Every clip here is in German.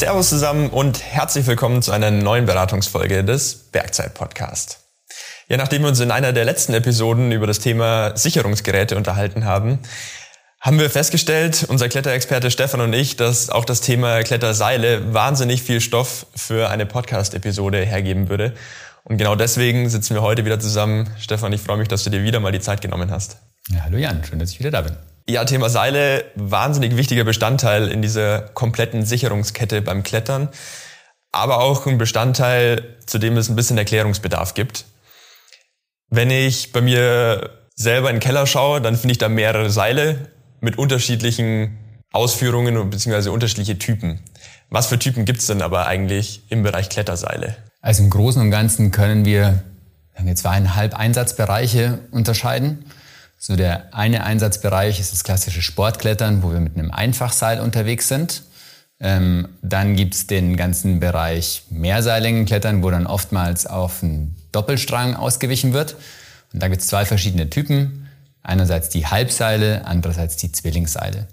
Servus zusammen und herzlich willkommen zu einer neuen Beratungsfolge des Bergzeit Podcast. Ja, nachdem wir uns in einer der letzten Episoden über das Thema Sicherungsgeräte unterhalten haben, haben wir festgestellt, unser Kletterexperte Stefan und ich, dass auch das Thema Kletterseile wahnsinnig viel Stoff für eine Podcast-Episode hergeben würde. Und genau deswegen sitzen wir heute wieder zusammen. Stefan, ich freue mich, dass du dir wieder mal die Zeit genommen hast. Ja, hallo Jan, schön, dass ich wieder da bin. Ja, Thema Seile, wahnsinnig wichtiger Bestandteil in dieser kompletten Sicherungskette beim Klettern, aber auch ein Bestandteil, zu dem es ein bisschen Erklärungsbedarf gibt. Wenn ich bei mir selber in den Keller schaue, dann finde ich da mehrere Seile mit unterschiedlichen Ausführungen bzw. unterschiedliche Typen. Was für Typen gibt es denn aber eigentlich im Bereich Kletterseile? Also im Großen und Ganzen können wir, wir haben zweieinhalb Einsatzbereiche unterscheiden. So der eine Einsatzbereich ist das klassische Sportklettern, wo wir mit einem Einfachseil unterwegs sind. Ähm, dann gibt's den ganzen Bereich Mehrseillängenklettern, wo dann oftmals auf einen Doppelstrang ausgewichen wird. Und da gibt's zwei verschiedene Typen. Einerseits die Halbseile, andererseits die Zwillingsseile.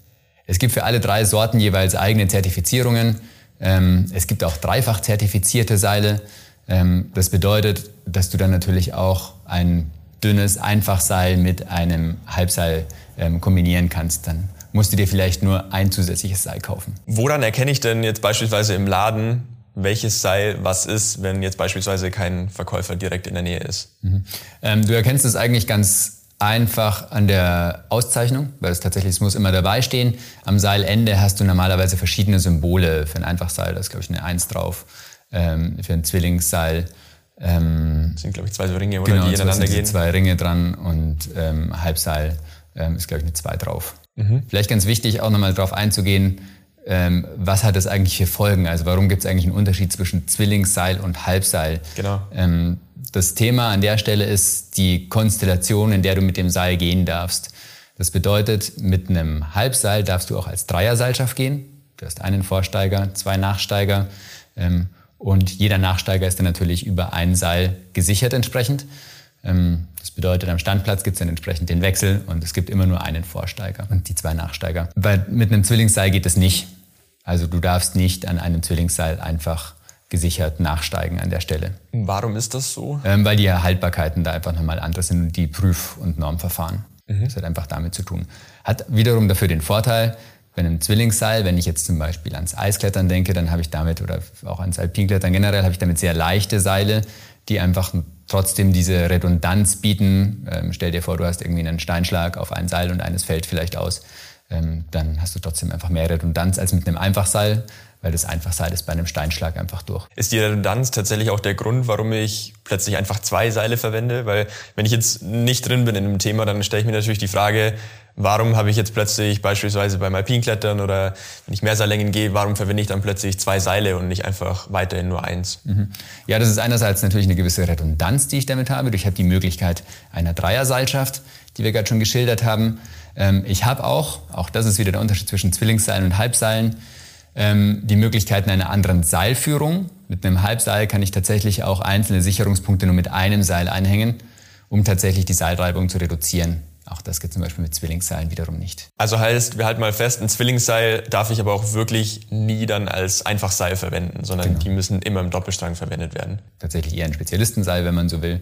Es gibt für alle drei Sorten jeweils eigene Zertifizierungen. Ähm, es gibt auch dreifach zertifizierte Seile. Ähm, das bedeutet, dass du dann natürlich auch ein dünnes Einfachseil mit einem Halbseil ähm, kombinieren kannst, dann musst du dir vielleicht nur ein zusätzliches Seil kaufen. Woran erkenne ich denn jetzt beispielsweise im Laden, welches Seil was ist, wenn jetzt beispielsweise kein Verkäufer direkt in der Nähe ist? Mhm. Ähm, du erkennst es eigentlich ganz einfach an der Auszeichnung, weil es tatsächlich, es muss immer dabei stehen. Am Seilende hast du normalerweise verschiedene Symbole. Für ein Einfachseil, da ist glaube ich eine Eins drauf. Ähm, für ein Zwillingsseil ähm, das sind, glaube ich, zwei so Ringe, oder? Genau, die ineinander gehen. zwei Ringe dran und ähm, Halbseil ähm, ist, glaube ich, eine zwei drauf. Mhm. Vielleicht ganz wichtig, auch nochmal darauf einzugehen, ähm, was hat das eigentlich für Folgen? Also warum gibt es eigentlich einen Unterschied zwischen Zwillingsseil und Halbseil? Genau. Ähm, das Thema an der Stelle ist die Konstellation, in der du mit dem Seil gehen darfst. Das bedeutet, mit einem Halbseil darfst du auch als Dreierseilschaft gehen. Du hast einen Vorsteiger, zwei Nachsteiger. Ähm, und jeder Nachsteiger ist dann natürlich über ein Seil gesichert entsprechend. Ähm, das bedeutet, am Standplatz gibt es dann entsprechend den Wechsel und es gibt immer nur einen Vorsteiger und die zwei Nachsteiger. Weil mit einem Zwillingsseil geht es nicht. Also du darfst nicht an einem Zwillingsseil einfach gesichert nachsteigen an der Stelle. Warum ist das so? Ähm, weil die Haltbarkeiten da einfach nochmal anders sind und die Prüf- und Normverfahren. Mhm. Das hat einfach damit zu tun. Hat wiederum dafür den Vorteil, bei einem Zwillingsseil, wenn ich jetzt zum Beispiel ans Eisklettern denke, dann habe ich damit, oder auch ans Alpinklettern generell, habe ich damit sehr leichte Seile, die einfach trotzdem diese Redundanz bieten. Ähm, stell dir vor, du hast irgendwie einen Steinschlag auf ein Seil und eines fällt vielleicht aus. Ähm, dann hast du trotzdem einfach mehr Redundanz als mit einem Einfachseil, weil das Einfachseil ist bei einem Steinschlag einfach durch. Ist die Redundanz tatsächlich auch der Grund, warum ich plötzlich einfach zwei Seile verwende? Weil wenn ich jetzt nicht drin bin in dem Thema, dann stelle ich mir natürlich die Frage, warum habe ich jetzt plötzlich beispielsweise beim Alpinklettern oder wenn ich Mehrseillängen gehe, warum verwende ich dann plötzlich zwei Seile und nicht einfach weiterhin nur eins? Mhm. Ja, das ist einerseits natürlich eine gewisse Redundanz, die ich damit habe. Ich habe die Möglichkeit einer Dreierseilschaft, die wir gerade schon geschildert haben. Ähm, ich habe auch, auch das ist wieder der Unterschied zwischen Zwillingsseilen und Halbseilen, ähm, die Möglichkeiten einer anderen Seilführung. Mit einem Halbseil kann ich tatsächlich auch einzelne Sicherungspunkte nur mit einem Seil einhängen, um tatsächlich die Seilreibung zu reduzieren. Auch das geht zum Beispiel mit Zwillingsseilen wiederum nicht. Also heißt, wir halten mal fest, ein Zwillingsseil darf ich aber auch wirklich nie dann als Einfachseil verwenden, sondern genau. die müssen immer im Doppelstrang verwendet werden. Tatsächlich eher ein Spezialistenseil, wenn man so will.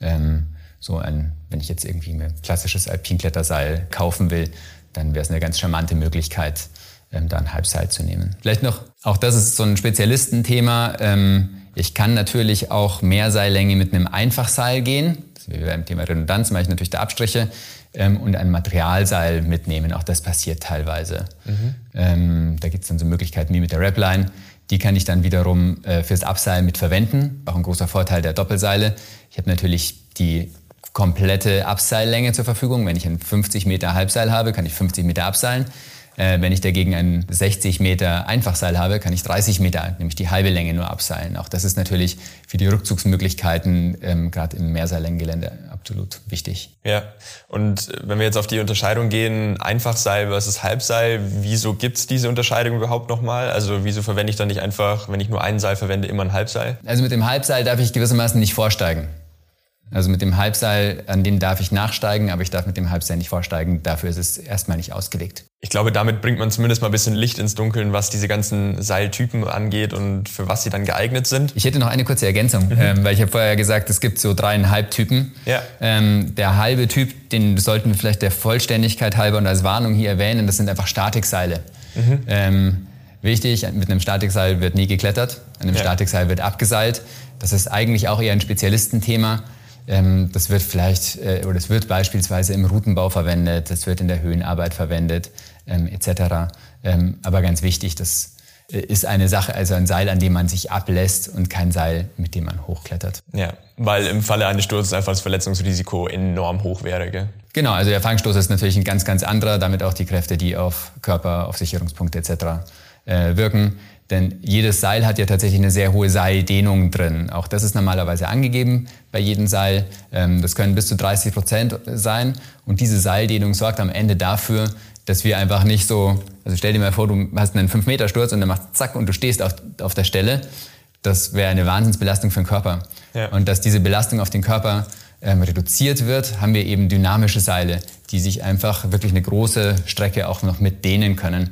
Ähm, so ein, wenn ich jetzt irgendwie ein klassisches Alpinkletterseil kaufen will, dann wäre es eine ganz charmante Möglichkeit, ähm, da ein Halbseil zu nehmen. Vielleicht noch, auch das ist so ein Spezialistenthema. Ähm, ich kann natürlich auch mehr Seillänge mit einem Einfachseil gehen. Wie beim Thema Redundanz mache ich natürlich da Abstriche ähm, und ein Materialseil mitnehmen. Auch das passiert teilweise. Mhm. Ähm, da gibt es dann so Möglichkeiten wie mit der Rapline. Die kann ich dann wiederum äh, fürs Abseilen mit verwenden. Auch ein großer Vorteil der Doppelseile. Ich habe natürlich die komplette Abseillänge zur Verfügung. Wenn ich ein 50 Meter Halbseil habe, kann ich 50 Meter abseilen. Äh, wenn ich dagegen ein 60 Meter Einfachseil habe, kann ich 30 Meter, nämlich die halbe Länge nur abseilen. Auch das ist natürlich für die Rückzugsmöglichkeiten ähm, gerade im Mehrseillängengelände absolut wichtig. Ja, und wenn wir jetzt auf die Unterscheidung gehen, Einfachseil versus Halbseil, wieso gibt's diese Unterscheidung überhaupt nochmal? Also wieso verwende ich dann nicht einfach, wenn ich nur ein Seil verwende, immer ein Halbseil? Also mit dem Halbseil darf ich gewissermaßen nicht vorsteigen. Also mit dem Halbseil, an dem darf ich nachsteigen, aber ich darf mit dem Halbseil nicht vorsteigen. Dafür ist es erstmal nicht ausgelegt. Ich glaube, damit bringt man zumindest mal ein bisschen Licht ins Dunkeln, was diese ganzen Seiltypen angeht und für was sie dann geeignet sind. Ich hätte noch eine kurze Ergänzung, mhm. ähm, weil ich habe vorher gesagt, es gibt so dreieinhalb Typen. Ja. Ähm, der halbe Typ, den sollten wir vielleicht der Vollständigkeit halber und als Warnung hier erwähnen, das sind einfach Statikseile. Mhm. Ähm, wichtig, mit einem Statikseil wird nie geklettert, an einem ja. Statikseil wird abgeseilt. Das ist eigentlich auch eher ein Spezialistenthema. Ähm, das wird vielleicht äh, oder es wird beispielsweise im Routenbau verwendet, das wird in der Höhenarbeit verwendet ähm, etc. Ähm, aber ganz wichtig, das äh, ist eine Sache, also ein Seil, an dem man sich ablässt und kein Seil, mit dem man hochklettert. Ja, weil im Falle eines Sturzes einfach das Verletzungsrisiko enorm hoch wäre. Gell? Genau, also der Fangstoß ist natürlich ein ganz, ganz anderer, damit auch die Kräfte, die auf Körper, auf Sicherungspunkte etc. Äh, wirken. Denn jedes Seil hat ja tatsächlich eine sehr hohe Seildehnung drin. Auch das ist normalerweise angegeben bei jedem Seil. Ähm, das können bis zu 30 Prozent sein. Und diese Seildehnung sorgt am Ende dafür, dass wir einfach nicht so, also stell dir mal vor, du hast einen 5-Meter-Sturz und dann macht zack und du stehst auf, auf der Stelle. Das wäre eine Wahnsinnsbelastung für den Körper. Ja. Und dass diese Belastung auf den Körper ähm, reduziert wird, haben wir eben dynamische Seile, die sich einfach wirklich eine große Strecke auch noch mit dehnen können.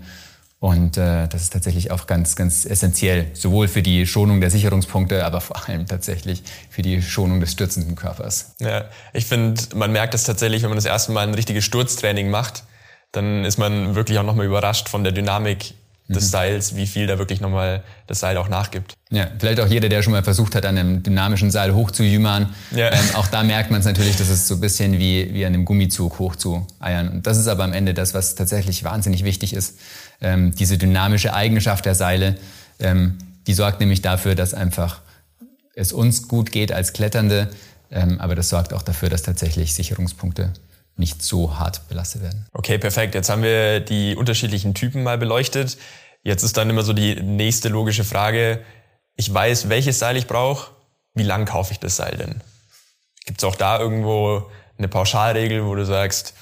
Und äh, das ist tatsächlich auch ganz, ganz essentiell, sowohl für die Schonung der Sicherungspunkte, aber vor allem tatsächlich für die Schonung des stürzenden Körpers. Ja, ich finde, man merkt das tatsächlich, wenn man das erste Mal ein richtiges Sturztraining macht, dann ist man wirklich auch nochmal überrascht von der Dynamik des mhm. Seils, wie viel da wirklich nochmal das Seil auch nachgibt. Ja, vielleicht auch jeder, der schon mal versucht hat, an einem dynamischen Seil hochzujümmern. Ja. Ähm, auch da merkt man es natürlich, das ist so ein bisschen wie, wie an einem Gummizug hochzueiern. Und das ist aber am Ende das, was tatsächlich wahnsinnig wichtig ist. Ähm, diese dynamische Eigenschaft der Seile, ähm, die sorgt nämlich dafür, dass einfach es uns gut geht als Kletternde, ähm, aber das sorgt auch dafür, dass tatsächlich Sicherungspunkte nicht so hart belastet werden. Okay, perfekt. Jetzt haben wir die unterschiedlichen Typen mal beleuchtet. Jetzt ist dann immer so die nächste logische Frage. Ich weiß, welches Seil ich brauche. Wie lang kaufe ich das Seil denn? Gibt es auch da irgendwo eine Pauschalregel, wo du sagst,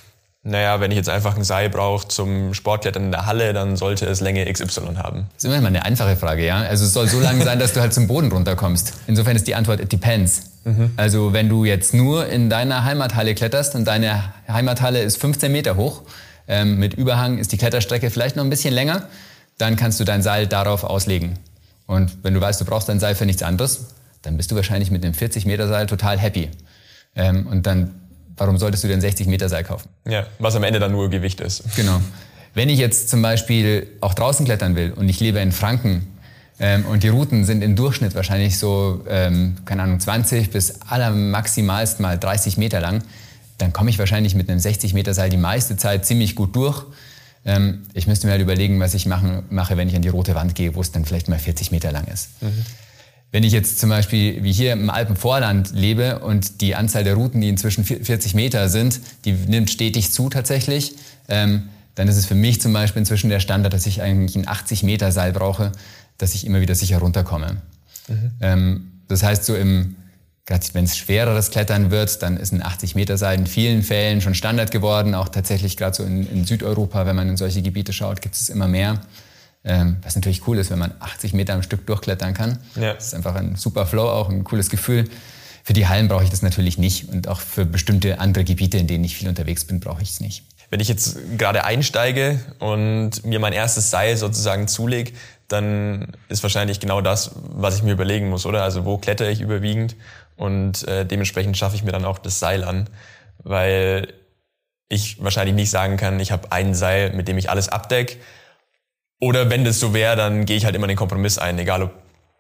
naja, wenn ich jetzt einfach ein Seil brauche zum Sportklettern in der Halle, dann sollte es Länge XY haben. Das ist immer eine einfache Frage, ja. Also es soll so lang sein, dass du halt zum Boden runterkommst. Insofern ist die Antwort, it depends. Mhm. Also wenn du jetzt nur in deiner Heimathalle kletterst und deine Heimathalle ist 15 Meter hoch, ähm, mit Überhang ist die Kletterstrecke vielleicht noch ein bisschen länger, dann kannst du dein Seil darauf auslegen. Und wenn du weißt, du brauchst dein Seil für nichts anderes, dann bist du wahrscheinlich mit dem 40 Meter Seil total happy. Ähm, und dann warum solltest du dir ein 60 Meter Seil kaufen? Ja, was am Ende dann nur Gewicht ist. Genau. Wenn ich jetzt zum Beispiel auch draußen klettern will und ich lebe in Franken ähm, und die Routen sind im Durchschnitt wahrscheinlich so, ähm, keine Ahnung, 20 bis allermaximalst mal 30 Meter lang, dann komme ich wahrscheinlich mit einem 60 Meter Seil die meiste Zeit ziemlich gut durch. Ähm, ich müsste mir halt überlegen, was ich machen, mache, wenn ich an die rote Wand gehe, wo es dann vielleicht mal 40 Meter lang ist. Mhm. Wenn ich jetzt zum Beispiel wie hier im Alpenvorland lebe und die Anzahl der Routen, die inzwischen 40 Meter sind, die nimmt stetig zu tatsächlich, ähm, dann ist es für mich zum Beispiel inzwischen der Standard, dass ich eigentlich ein 80 Meter Seil brauche, dass ich immer wieder sicher runterkomme. Mhm. Ähm, das heißt, so im, gerade wenn es schwereres Klettern wird, dann ist ein 80 Meter Seil in vielen Fällen schon Standard geworden. Auch tatsächlich gerade so in, in Südeuropa, wenn man in solche Gebiete schaut, gibt es immer mehr. Ähm, was natürlich cool ist, wenn man 80 Meter am Stück durchklettern kann. Ja. Das ist einfach ein super Flow, auch ein cooles Gefühl. Für die Hallen brauche ich das natürlich nicht und auch für bestimmte andere Gebiete, in denen ich viel unterwegs bin, brauche ich es nicht. Wenn ich jetzt gerade einsteige und mir mein erstes Seil sozusagen zulege, dann ist wahrscheinlich genau das, was ich mir überlegen muss, oder? Also wo klettere ich überwiegend und äh, dementsprechend schaffe ich mir dann auch das Seil an, weil ich wahrscheinlich nicht sagen kann, ich habe ein Seil, mit dem ich alles abdecke oder wenn das so wäre, dann gehe ich halt immer den Kompromiss ein, egal ob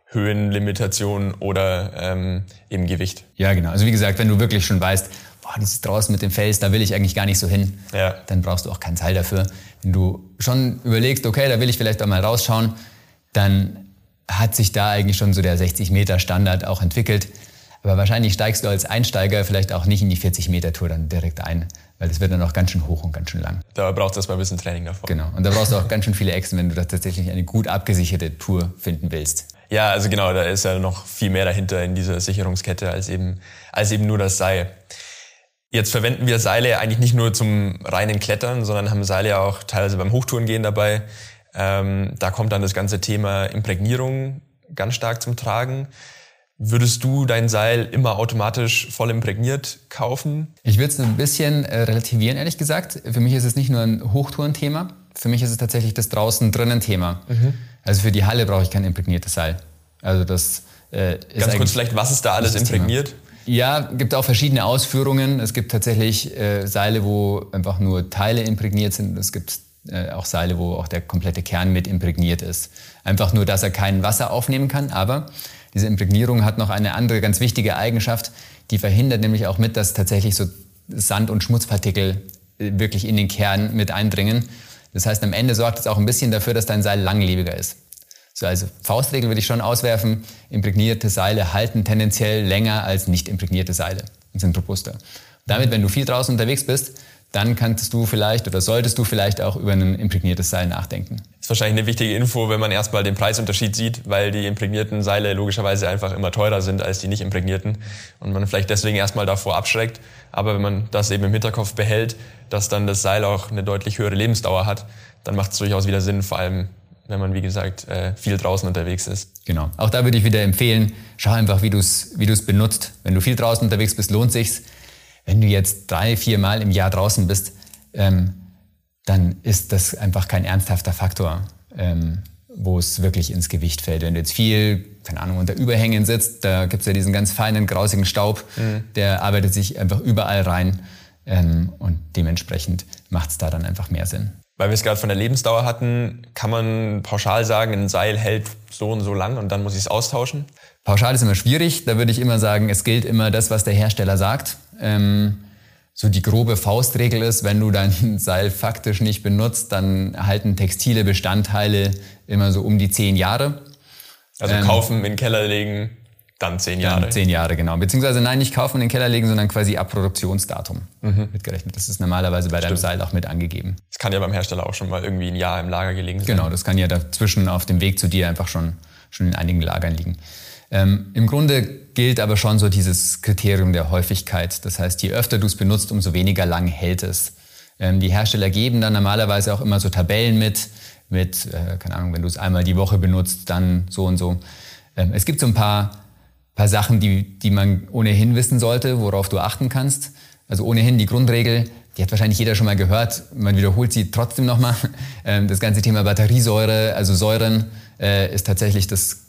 Höhenlimitation oder ähm, eben Gewicht. Ja, genau. Also wie gesagt, wenn du wirklich schon weißt, boah, dieses draußen mit dem Fels, da will ich eigentlich gar nicht so hin, ja. dann brauchst du auch keinen Seil dafür. Wenn du schon überlegst, okay, da will ich vielleicht auch mal rausschauen, dann hat sich da eigentlich schon so der 60 Meter Standard auch entwickelt. Aber wahrscheinlich steigst du als Einsteiger vielleicht auch nicht in die 40 Meter Tour dann direkt ein, weil das wird dann auch ganz schön hoch und ganz schön lang. Da brauchst du erstmal ein bisschen Training davor. Genau. Und da brauchst du auch ganz schön viele Echsen, wenn du da tatsächlich eine gut abgesicherte Tour finden willst. Ja, also genau, da ist ja noch viel mehr dahinter in dieser Sicherungskette als eben, als eben nur das Seil. Jetzt verwenden wir Seile eigentlich nicht nur zum reinen Klettern, sondern haben Seile ja auch teilweise beim Hochtourengehen dabei. Ähm, da kommt dann das ganze Thema Imprägnierung ganz stark zum Tragen. Würdest du dein Seil immer automatisch voll imprägniert kaufen? Ich würde es ein bisschen äh, relativieren, ehrlich gesagt. Für mich ist es nicht nur ein Hochtourenthema, für mich ist es tatsächlich das draußen drinnen Thema. Mhm. Also für die Halle brauche ich kein imprägniertes Seil. Also das äh, ist Ganz kurz vielleicht, was ist da alles imprägniert? Thema. Ja, gibt auch verschiedene Ausführungen. Es gibt tatsächlich äh, Seile, wo einfach nur Teile imprägniert sind. Es gibt äh, auch Seile, wo auch der komplette Kern mit imprägniert ist. Einfach nur, dass er kein Wasser aufnehmen kann. Aber diese Imprägnierung hat noch eine andere ganz wichtige Eigenschaft. Die verhindert nämlich auch mit, dass tatsächlich so Sand- und Schmutzpartikel äh, wirklich in den Kern mit eindringen. Das heißt, am Ende sorgt es auch ein bisschen dafür, dass dein Seil langlebiger ist. So, also Faustregel würde ich schon auswerfen. Imprägnierte Seile halten tendenziell länger als nicht imprägnierte Seile und sind robuster. Damit, wenn du viel draußen unterwegs bist, dann kannst du vielleicht oder solltest du vielleicht auch über ein imprägniertes Seil nachdenken. Das ist wahrscheinlich eine wichtige Info, wenn man erstmal den Preisunterschied sieht, weil die imprägnierten Seile logischerweise einfach immer teurer sind als die nicht imprägnierten und man vielleicht deswegen erstmal davor abschreckt. Aber wenn man das eben im Hinterkopf behält, dass dann das Seil auch eine deutlich höhere Lebensdauer hat, dann macht es durchaus wieder Sinn, vor allem wenn man, wie gesagt, äh, viel draußen unterwegs ist. Genau. Auch da würde ich wieder empfehlen, schau einfach, wie du es wie du's benutzt. Wenn du viel draußen unterwegs bist, lohnt sich's wenn du jetzt drei, vier Mal im Jahr draußen bist, ähm, dann ist das einfach kein ernsthafter Faktor, ähm, wo es wirklich ins Gewicht fällt. Wenn du jetzt viel, keine Ahnung, unter Überhängen sitzt, da gibt's ja diesen ganz feinen, grausigen Staub, mhm. der arbeitet sich einfach überall rein ähm, und dementsprechend macht's da dann einfach mehr Sinn. Weil wir es gerade von der Lebensdauer hatten, kann man pauschal sagen, ein Seil hält so und so lang und dann muss ich es austauschen? Pauschal ist immer schwierig. Da würde ich immer sagen, es gilt immer das, was der Hersteller sagt. Ähm, so die grobe Faustregel ist, wenn du dein Seil faktisch nicht benutzt, dann halten textile Bestandteile immer so um die zehn Jahre. Also ähm, kaufen, in den Keller legen, dann zehn Jahre. Dann zehn Jahre, genau. Beziehungsweise nein, nicht kaufen und in den Keller legen, sondern quasi ab Produktionsdatum mhm. mitgerechnet. Das ist normalerweise bei Stimmt. deinem Seil auch mit angegeben. Das kann ja beim Hersteller auch schon mal irgendwie ein Jahr im Lager gelegen sein. Genau, das kann ja dazwischen auf dem Weg zu dir einfach schon, schon in einigen Lagern liegen. Ähm, Im Grunde gilt aber schon so dieses Kriterium der Häufigkeit. Das heißt, je öfter du es benutzt, umso weniger lang hält es. Ähm, die Hersteller geben dann normalerweise auch immer so Tabellen mit, mit, äh, keine Ahnung, wenn du es einmal die Woche benutzt, dann so und so. Ähm, es gibt so ein paar, paar Sachen, die, die man ohnehin wissen sollte, worauf du achten kannst. Also ohnehin die Grundregel, die hat wahrscheinlich jeder schon mal gehört, man wiederholt sie trotzdem nochmal. Ähm, das ganze Thema Batteriesäure, also Säuren, äh, ist tatsächlich das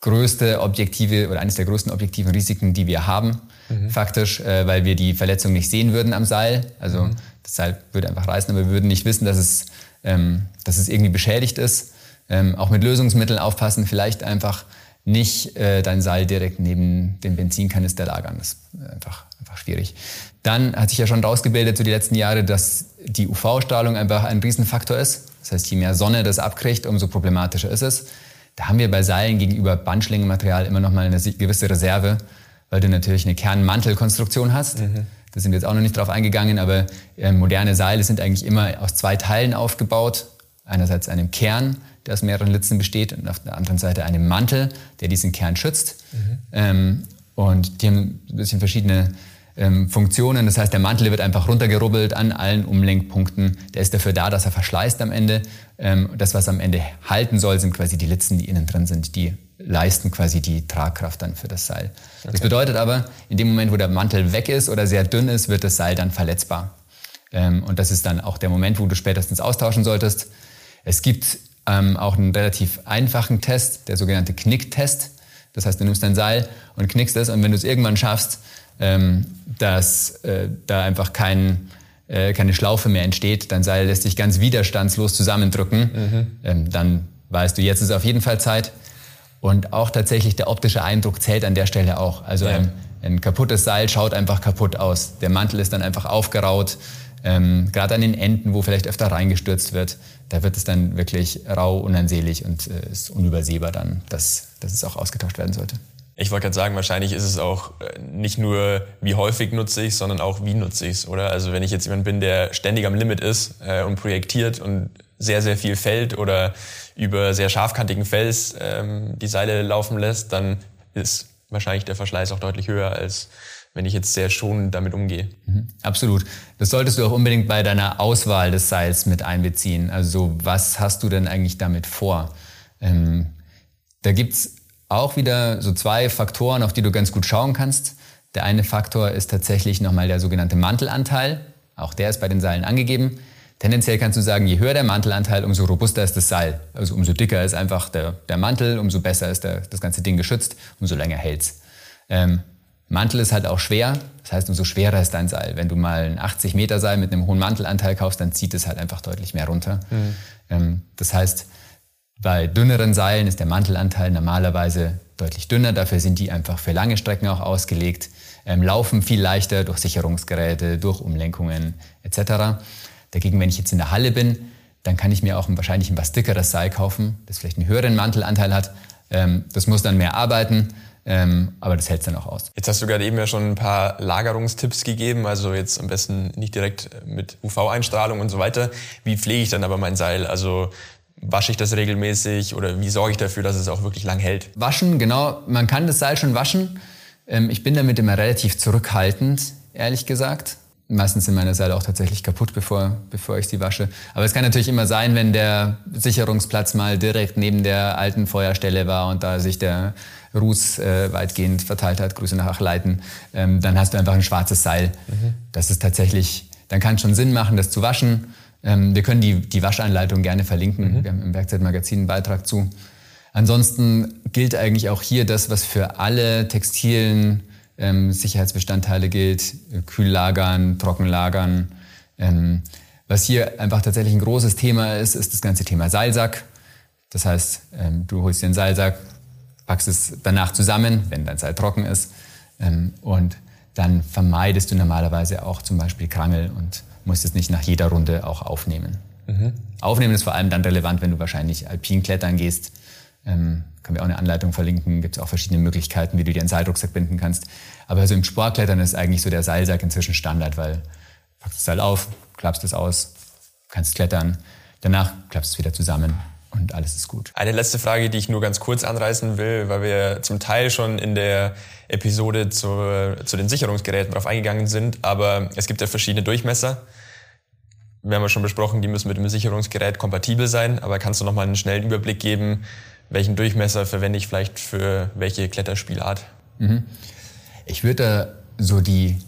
größte objektive oder eines der größten objektiven Risiken, die wir haben, mhm. faktisch, äh, weil wir die Verletzung nicht sehen würden am Seil. Also mhm. das Seil würde einfach reißen, aber wir würden nicht wissen, dass es, ähm, dass es irgendwie beschädigt ist. Ähm, auch mit Lösungsmitteln aufpassen, vielleicht einfach nicht äh, dein Seil direkt neben dem Benzinkanister lagern. Das ist einfach, einfach schwierig. Dann hat sich ja schon rausgebildet so die letzten Jahre, dass die UV-Strahlung einfach ein Riesenfaktor ist. Das heißt, je mehr Sonne das abkriegt, umso problematischer ist es. Da haben wir bei Seilen gegenüber Bandschlingenmaterial immer noch mal eine gewisse Reserve, weil du natürlich eine Kernmantelkonstruktion hast. Mhm. Da sind wir jetzt auch noch nicht drauf eingegangen, aber äh, moderne Seile sind eigentlich immer aus zwei Teilen aufgebaut. Einerseits einem Kern, der aus mehreren Litzen besteht, und auf der anderen Seite einem Mantel, der diesen Kern schützt. Mhm. Ähm, und die haben ein bisschen verschiedene ähm, Funktionen. Das heißt, der Mantel wird einfach runtergerubbelt an allen Umlenkpunkten. Der ist dafür da, dass er verschleißt am Ende. Ähm, das, was am Ende halten soll, sind quasi die Litzen, die innen drin sind. Die leisten quasi die Tragkraft dann für das Seil. Okay. Das bedeutet aber, in dem Moment, wo der Mantel weg ist oder sehr dünn ist, wird das Seil dann verletzbar. Ähm, und das ist dann auch der Moment, wo du spätestens austauschen solltest. Es gibt ähm, auch einen relativ einfachen Test, der sogenannte Knicktest. Das heißt, du nimmst dein Seil und knickst es und wenn du es irgendwann schaffst, ähm, dass äh, da einfach kein, äh, keine Schlaufe mehr entsteht, dein Seil lässt sich ganz widerstandslos zusammendrücken, mhm. ähm, dann weißt du, jetzt ist auf jeden Fall Zeit. Und auch tatsächlich der optische Eindruck zählt an der Stelle auch. Also ja. ein, ein kaputtes Seil schaut einfach kaputt aus. Der Mantel ist dann einfach aufgeraut. Ähm, Gerade an den Enden, wo vielleicht öfter reingestürzt wird, da wird es dann wirklich rau, unansehnlich und äh, ist unübersehbar dann, dass, dass es auch ausgetauscht werden sollte. Ich wollte gerade sagen, wahrscheinlich ist es auch äh, nicht nur, wie häufig nutze ich sondern auch, wie nutze ich es, oder? Also wenn ich jetzt jemand bin, der ständig am Limit ist äh, und projektiert und sehr, sehr viel fällt oder über sehr scharfkantigen Fels ähm, die Seile laufen lässt, dann ist wahrscheinlich der Verschleiß auch deutlich höher, als wenn ich jetzt sehr schonend damit umgehe. Mhm, absolut. Das solltest du auch unbedingt bei deiner Auswahl des Seils mit einbeziehen. Also was hast du denn eigentlich damit vor? Ähm, da gibt's auch wieder so zwei Faktoren, auf die du ganz gut schauen kannst. Der eine Faktor ist tatsächlich nochmal der sogenannte Mantelanteil. Auch der ist bei den Seilen angegeben. Tendenziell kannst du sagen, je höher der Mantelanteil, umso robuster ist das Seil. Also umso dicker ist einfach der, der Mantel, umso besser ist der, das ganze Ding geschützt, umso länger hält's. Ähm, Mantel ist halt auch schwer, das heißt, umso schwerer ist dein Seil. Wenn du mal ein 80 Meter Seil mit einem hohen Mantelanteil kaufst, dann zieht es halt einfach deutlich mehr runter. Mhm. Ähm, das heißt, bei dünneren Seilen ist der Mantelanteil normalerweise deutlich dünner, dafür sind die einfach für lange Strecken auch ausgelegt, ähm, laufen viel leichter durch Sicherungsgeräte, durch Umlenkungen etc. Dagegen, wenn ich jetzt in der Halle bin, dann kann ich mir auch wahrscheinlich ein was dickeres Seil kaufen, das vielleicht einen höheren Mantelanteil hat. Ähm, das muss dann mehr arbeiten, ähm, aber das hält dann auch aus. Jetzt hast du gerade eben ja schon ein paar Lagerungstipps gegeben, also jetzt am besten nicht direkt mit UV-Einstrahlung und so weiter. Wie pflege ich dann aber mein Seil? Also wasche ich das regelmäßig oder wie sorge ich dafür, dass es auch wirklich lang hält? Waschen, genau. Man kann das Seil schon waschen. Ähm, ich bin damit immer relativ zurückhaltend, ehrlich gesagt. Meistens sind meine Seile auch tatsächlich kaputt, bevor, bevor ich sie wasche. Aber es kann natürlich immer sein, wenn der Sicherungsplatz mal direkt neben der alten Feuerstelle war und da sich der Ruß äh, weitgehend verteilt hat, Grüße nach Achleiten, ähm, dann hast du einfach ein schwarzes Seil. Mhm. Das ist tatsächlich, dann kann es schon Sinn machen, das zu waschen. Ähm, wir können die, die Waschanleitung gerne verlinken. Mhm. Wir haben im Werkzeugmagazin einen Beitrag zu. Ansonsten gilt eigentlich auch hier das, was für alle textilen ähm, Sicherheitsbestandteile gilt. Kühllagern, Trockenlagern. Ähm, was hier einfach tatsächlich ein großes Thema ist, ist das ganze Thema Seilsack. Das heißt, ähm, du holst dir einen Seilsack, packst es danach zusammen, wenn dein Seil trocken ist. Ähm, und dann vermeidest du normalerweise auch zum Beispiel Krangel und musst es nicht nach jeder Runde auch aufnehmen. Mhm. Aufnehmen ist vor allem dann relevant, wenn du wahrscheinlich alpin klettern gehst. Ähm, können wir auch eine Anleitung verlinken. Gibt es auch verschiedene Möglichkeiten, wie du dir einen Seilrucksack binden kannst. Aber also im Sportklettern ist eigentlich so der Seilsack inzwischen Standard, weil du packst das Seil auf, klappst es aus, kannst klettern. Danach klappst es wieder zusammen und alles ist gut. Eine letzte Frage, die ich nur ganz kurz anreißen will, weil wir zum Teil schon in der Episode zu, zu den Sicherungsgeräten drauf eingegangen sind, aber es gibt ja verschiedene Durchmesser. Wir haben ja schon besprochen, die müssen mit dem Sicherungsgerät kompatibel sein, aber kannst du noch mal einen schnellen Überblick geben, welchen Durchmesser verwende ich vielleicht für welche Kletterspielart? Mhm. Ich würde da so die,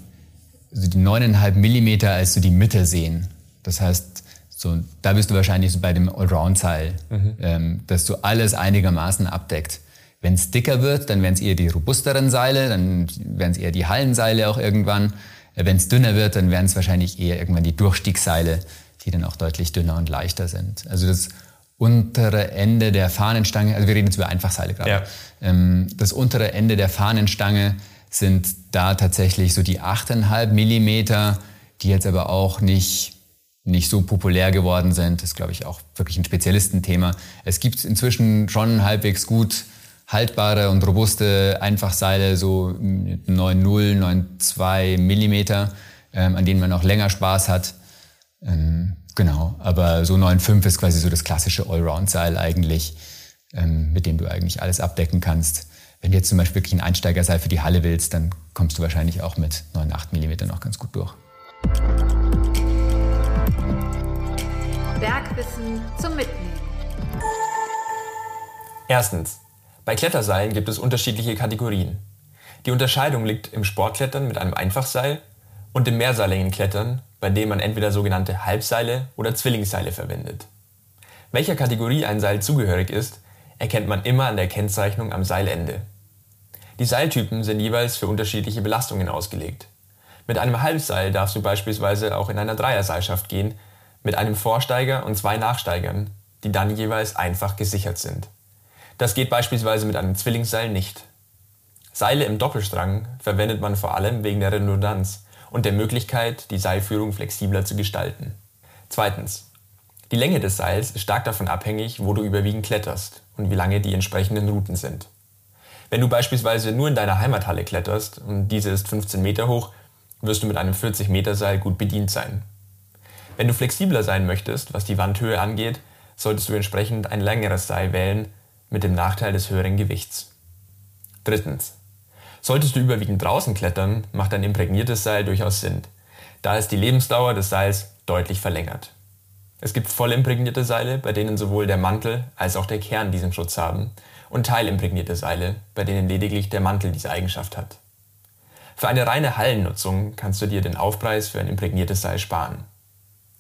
so die 9,5 Millimeter als so die Mitte sehen. Das heißt, so, da bist du wahrscheinlich so bei dem Allround-Seil, mhm. ähm, dass du alles einigermaßen abdeckt. Wenn es dicker wird, dann werden es eher die robusteren Seile, dann werden es eher die Hallenseile auch irgendwann. Äh, Wenn es dünner wird, dann werden es wahrscheinlich eher irgendwann die Durchstiegsseile, die dann auch deutlich dünner und leichter sind. Also das untere Ende der Fahnenstange, also wir reden jetzt über Einfachseile gerade, ja. ähm, das untere Ende der Fahnenstange sind da tatsächlich so die 8,5 Millimeter, die jetzt aber auch nicht nicht so populär geworden sind. Das ist, glaube ich, auch wirklich ein Spezialistenthema. Es gibt inzwischen schon halbwegs gut haltbare und robuste Einfachseile, so 9,0, 9,2 Millimeter, ähm, an denen man auch länger Spaß hat. Ähm, genau, aber so 9,5 ist quasi so das klassische Allround-Seil eigentlich, ähm, mit dem du eigentlich alles abdecken kannst. Wenn du jetzt zum Beispiel wirklich ein Einsteigerseil für die Halle willst, dann kommst du wahrscheinlich auch mit 9,8 Millimeter noch ganz gut durch. Bergwissen zum Mitnehmen. Erstens. Bei Kletterseilen gibt es unterschiedliche Kategorien. Die Unterscheidung liegt im Sportklettern mit einem Einfachseil und im Mehrseillängenklettern, bei dem man entweder sogenannte Halbseile oder Zwillingsseile verwendet. Welcher Kategorie ein Seil zugehörig ist, erkennt man immer an der Kennzeichnung am Seilende. Die Seiltypen sind jeweils für unterschiedliche Belastungen ausgelegt. Mit einem Halbseil darfst du beispielsweise auch in einer Dreierseilschaft gehen, mit einem Vorsteiger und zwei Nachsteigern, die dann jeweils einfach gesichert sind. Das geht beispielsweise mit einem Zwillingsseil nicht. Seile im Doppelstrang verwendet man vor allem wegen der Redundanz und der Möglichkeit, die Seilführung flexibler zu gestalten. Zweitens. Die Länge des Seils ist stark davon abhängig, wo du überwiegend kletterst und wie lange die entsprechenden Routen sind. Wenn du beispielsweise nur in deiner Heimathalle kletterst und diese ist 15 Meter hoch, wirst du mit einem 40 Meter Seil gut bedient sein. Wenn du flexibler sein möchtest, was die Wandhöhe angeht, solltest du entsprechend ein längeres Seil wählen mit dem Nachteil des höheren Gewichts. Drittens. Solltest du überwiegend draußen klettern, macht ein imprägniertes Seil durchaus Sinn, da es die Lebensdauer des Seils deutlich verlängert. Es gibt voll imprägnierte Seile, bei denen sowohl der Mantel als auch der Kern diesen Schutz haben, und teilimprägnierte Seile, bei denen lediglich der Mantel diese Eigenschaft hat. Für eine reine Hallennutzung kannst du dir den Aufpreis für ein imprägniertes Seil sparen.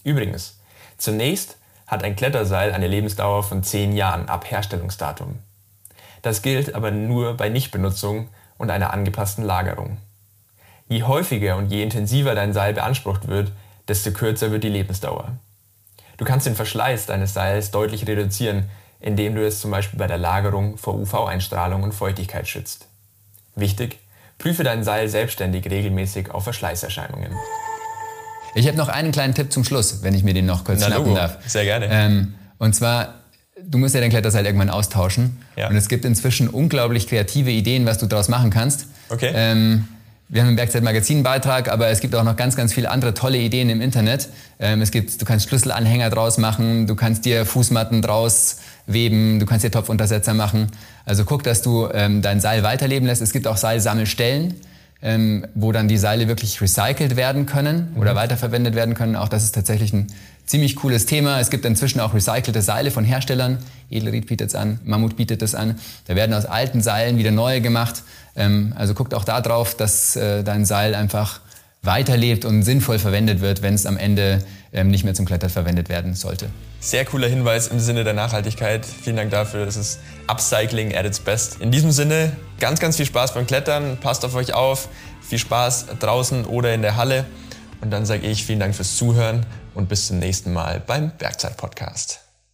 Übrigens, zunächst hat ein Kletterseil eine Lebensdauer von 10 Jahren ab Herstellungsdatum. Das gilt aber nur bei Nichtbenutzung und einer angepassten Lagerung. Je häufiger und je intensiver dein Seil beansprucht wird, desto kürzer wird die Lebensdauer. Du kannst den Verschleiß deines Seils deutlich reduzieren, indem du es zum Beispiel bei der Lagerung vor UV-Einstrahlung und Feuchtigkeit schützt. Wichtig, prüfe dein Seil selbstständig regelmäßig auf Verschleißerscheinungen. Ich habe noch einen kleinen Tipp zum Schluss, wenn ich mir den noch kurz Na, schnappen Logo. darf. Sehr gerne. Ähm, und zwar, du musst ja dein Kletterseil irgendwann austauschen. Ja. Und es gibt inzwischen unglaublich kreative Ideen, was du daraus machen kannst. Okay. Ähm, wir haben im Bergzeit Magazin einen Beitrag, aber es gibt auch noch ganz, ganz viele andere tolle Ideen im Internet. Ähm, es gibt, du kannst Schlüsselanhänger draus machen, du kannst dir Fußmatten draus weben, du kannst dir Topfuntersetzer machen. Also guck, dass du ähm, dein Seil weiterleben lässt. Es gibt auch Seilsammelstellen, ähm, wo dann die Seile wirklich recycelt werden können oder mhm. weiterverwendet werden können. Auch das ist tatsächlich ein ziemlich cooles Thema. Es gibt inzwischen auch recycelte Seile von Herstellern. Edelried bietet es an, Mammut bietet es an. Da werden aus alten Seilen wieder neue gemacht. Ähm, also guckt auch da drauf, dass äh, dein Seil einfach weiterlebt und sinnvoll verwendet wird, wenn es am Ende ähm, nicht mehr zum Klettern verwendet werden sollte. Sehr cooler Hinweis im Sinne der Nachhaltigkeit. Vielen Dank dafür. Das ist Upcycling at its best. In diesem Sinne, ganz, ganz viel Spaß beim Klettern. Passt auf euch auf. Viel Spaß draußen oder in der Halle. Und dann sage ich vielen Dank fürs Zuhören und bis zum nächsten Mal beim Bergzeit-Podcast.